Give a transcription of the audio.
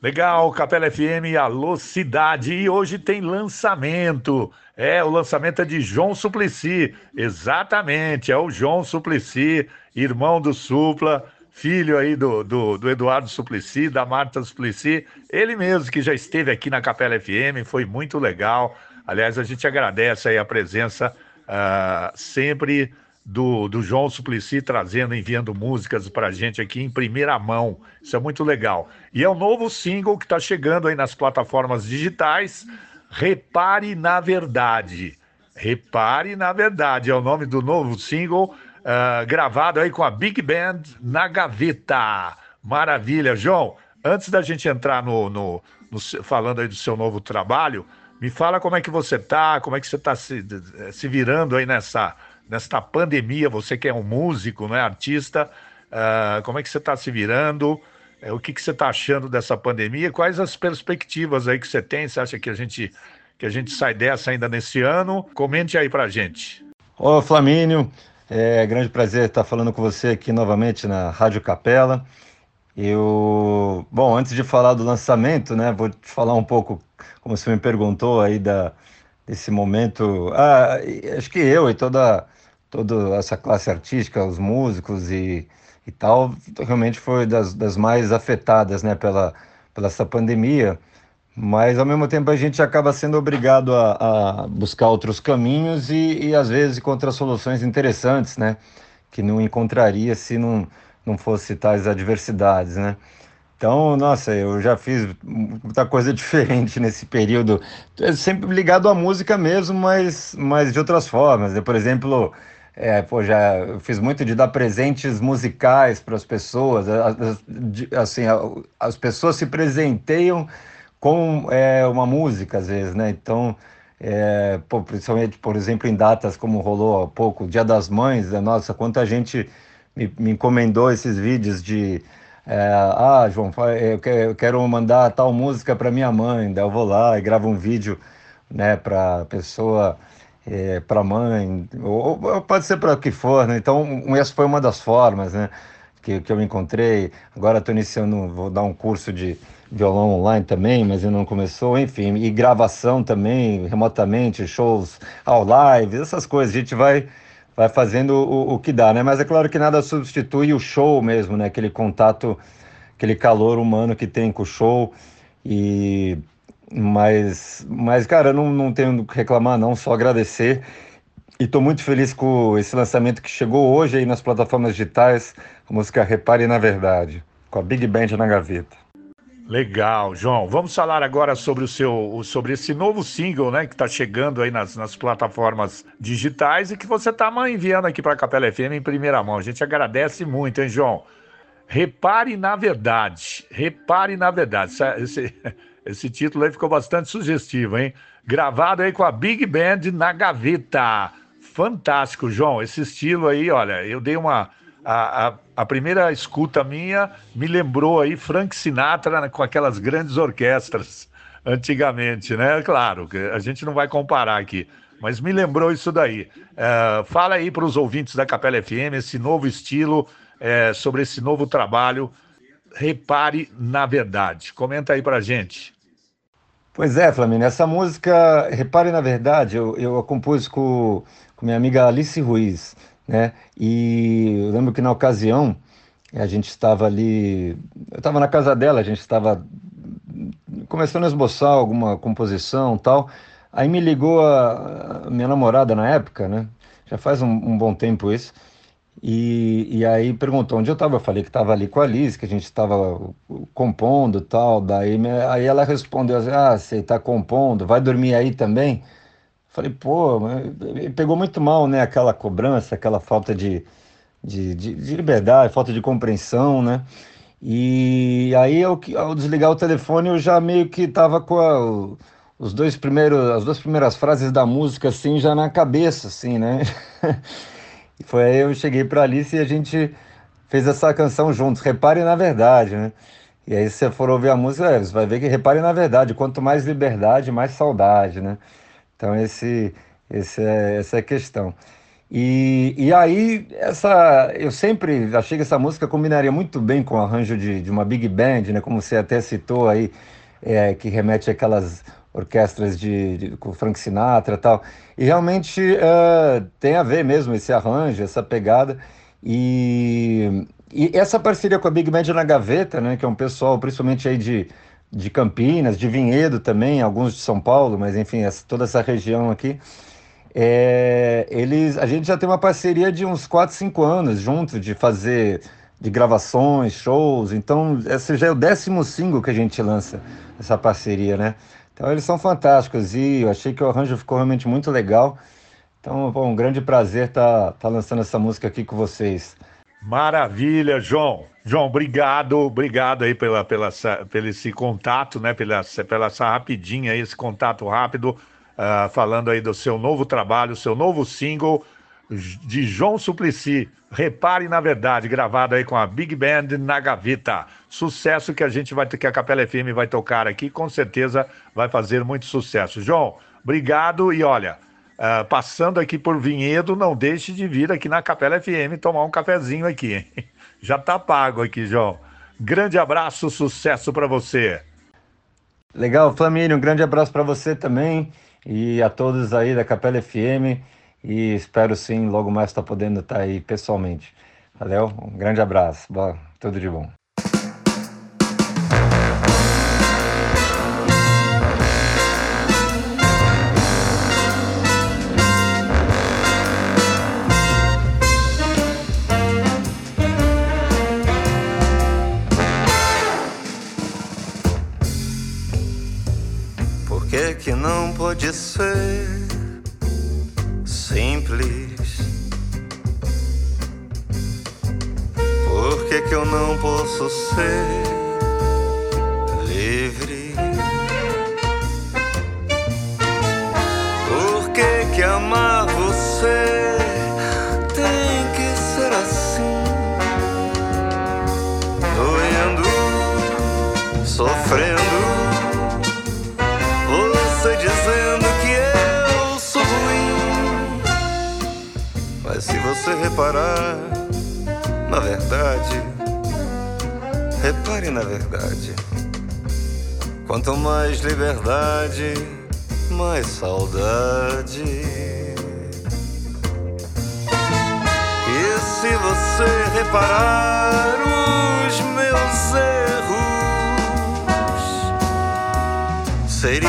Legal, Capela FM, alô cidade, e hoje tem lançamento. É, o lançamento é de João Suplicy, exatamente, é o João Suplicy, irmão do Supla, filho aí do, do, do, Eduardo Suplicy, da Marta Suplicy, ele mesmo que já esteve aqui na Capela FM, foi muito legal. Aliás, a gente agradece aí a presença uh, sempre do, do João Suplicy trazendo, enviando músicas para a gente aqui em primeira mão. Isso é muito legal. E é o um novo single que está chegando aí nas plataformas digitais. Repare na Verdade. Repare na Verdade é o nome do novo single uh, gravado aí com a Big Band na gaveta. Maravilha, João. Antes da gente entrar no, no, no falando aí do seu novo trabalho, me fala como é que você tá, como é que você está se, se virando aí nessa nesta pandemia, você que é um músico, não é artista, uh, como é que você está se virando? Uh, o que, que você está achando dessa pandemia? Quais as perspectivas aí que você tem? Você acha que a gente que a gente sai dessa ainda nesse ano? Comente aí para gente. Ô Flamínio, é grande prazer estar falando com você aqui novamente na Rádio Capela. Eu, bom, antes de falar do lançamento, né, vou te falar um pouco, como você me perguntou aí da desse momento. Ah, acho que eu e toda toda essa classe artística, os músicos e, e tal, realmente foi das, das mais afetadas né, pela, pela essa pandemia. Mas, ao mesmo tempo, a gente acaba sendo obrigado a, a buscar outros caminhos e, e, às vezes, encontrar soluções interessantes, né? Que não encontraria se não, não fosse tais adversidades, né? Então, nossa, eu já fiz muita coisa diferente nesse período, sempre ligado à música mesmo, mas, mas de outras formas. Né? Por exemplo, é, pô, já fiz muito de dar presentes musicais para as pessoas. Assim, as pessoas se presenteiam com é, uma música, às vezes, né? Então, é, pô, principalmente, por exemplo, em datas como rolou há pouco, Dia das Mães, né? nossa, quanta gente me, me encomendou esses vídeos de. É, ah, João, eu quero mandar tal música para minha mãe, daí eu vou lá e gravo um vídeo né, para a pessoa é, para mãe, ou, ou, pode ser para o que for, né? Então, essa foi uma das formas, né? Que, que eu encontrei. Agora estou iniciando, vou dar um curso de violão online também, mas ainda não começou, enfim, e gravação também, remotamente, shows ao live, essas coisas. A gente vai, vai fazendo o, o que dá, né? Mas é claro que nada substitui o show mesmo, né? Aquele contato, aquele calor humano que tem com o show. E mas, mas cara, não, não tenho o que reclamar, não, só agradecer. E estou muito feliz com esse lançamento que chegou hoje aí nas plataformas digitais, a música Repare na Verdade, com a Big Band na gaveta. Legal, João. Vamos falar agora sobre o seu, sobre esse novo single, né, que está chegando aí nas, nas plataformas digitais e que você está enviando aqui para a Capela FM em primeira mão. A gente agradece muito, hein, João? Repare na verdade. Repare na verdade. Esse, esse título aí ficou bastante sugestivo, hein? Gravado aí com a Big Band na gaveta. Fantástico, João. Esse estilo aí, olha, eu dei uma. A, a, a primeira escuta minha me lembrou aí Frank Sinatra com aquelas grandes orquestras antigamente, né? Claro, a gente não vai comparar aqui, mas me lembrou isso daí. Uh, fala aí para os ouvintes da Capela FM esse novo estilo, é, sobre esse novo trabalho. Repare na verdade. Comenta aí para gente. Pois é, Flamínio, essa música, repare na verdade, eu, eu a compus com, com minha amiga Alice Ruiz, né? E eu lembro que na ocasião a gente estava ali, eu estava na casa dela, a gente estava começando a esboçar alguma composição tal. Aí me ligou a, a minha namorada na época, né? Já faz um, um bom tempo isso. E, e aí perguntou onde eu estava. Eu falei que estava ali com a Liz, que a gente estava compondo tal. Daí aí ela respondeu assim: Ah, você está compondo, vai dormir aí também? Falei, pô, pegou muito mal, né? Aquela cobrança, aquela falta de, de, de, de liberdade, falta de compreensão, né? E aí, eu, ao desligar o telefone, eu já meio que estava com a, os dois primeiros, as duas primeiras frases da música, assim, já na cabeça, assim, né? Foi aí eu cheguei para Alice e a gente fez essa canção juntos, Repare na Verdade, né? E aí se você for ouvir a música, é, você vai ver que repare na verdade, quanto mais liberdade, mais saudade, né? Então esse, esse é, essa é a questão. E, e aí, essa, eu sempre achei que essa música combinaria muito bem com o arranjo de, de uma big band, né? Como você até citou aí, é, que remete àquelas orquestras de, de, com Frank Sinatra e tal. E realmente uh, tem a ver mesmo esse arranjo, essa pegada. E, e essa parceria com a Big Band na Gaveta, né? Que é um pessoal, principalmente aí de, de Campinas, de Vinhedo também, alguns de São Paulo, mas enfim, essa, toda essa região aqui. É, eles, a gente já tem uma parceria de uns 4, 5 anos junto, de fazer de gravações, shows. Então, esse já é o décimo single que a gente lança, essa parceria, né? Então, eles são fantásticos e eu achei que o arranjo ficou realmente muito legal. Então, um grande prazer estar tá, tá lançando essa música aqui com vocês. Maravilha, João. João, obrigado, obrigado aí pela, pela, pelo esse contato, né? Pela, pela essa rapidinha esse contato rápido uh, falando aí do seu novo trabalho, seu novo single de João Suplicy. Repare na verdade, gravado aí com a Big Band na gaveta. Sucesso que a gente vai que a Capela FM vai tocar aqui, com certeza vai fazer muito sucesso. João, obrigado e olha, uh, passando aqui por Vinhedo, não deixe de vir aqui na Capela FM tomar um cafezinho aqui. Já tá pago aqui, João. Grande abraço, sucesso para você. Legal, Flamínio, um grande abraço para você também e a todos aí da Capela FM e espero sim logo mais estar podendo estar aí pessoalmente. Valeu, um grande abraço, Boa, tudo de bom. que não pode ser que, que eu não posso ser livre? Por que, que amar você tem que ser assim? Doendo, sofrendo. você reparar na verdade, repare na verdade. Quanto mais liberdade, mais saudade. E se você reparar os meus erros, seria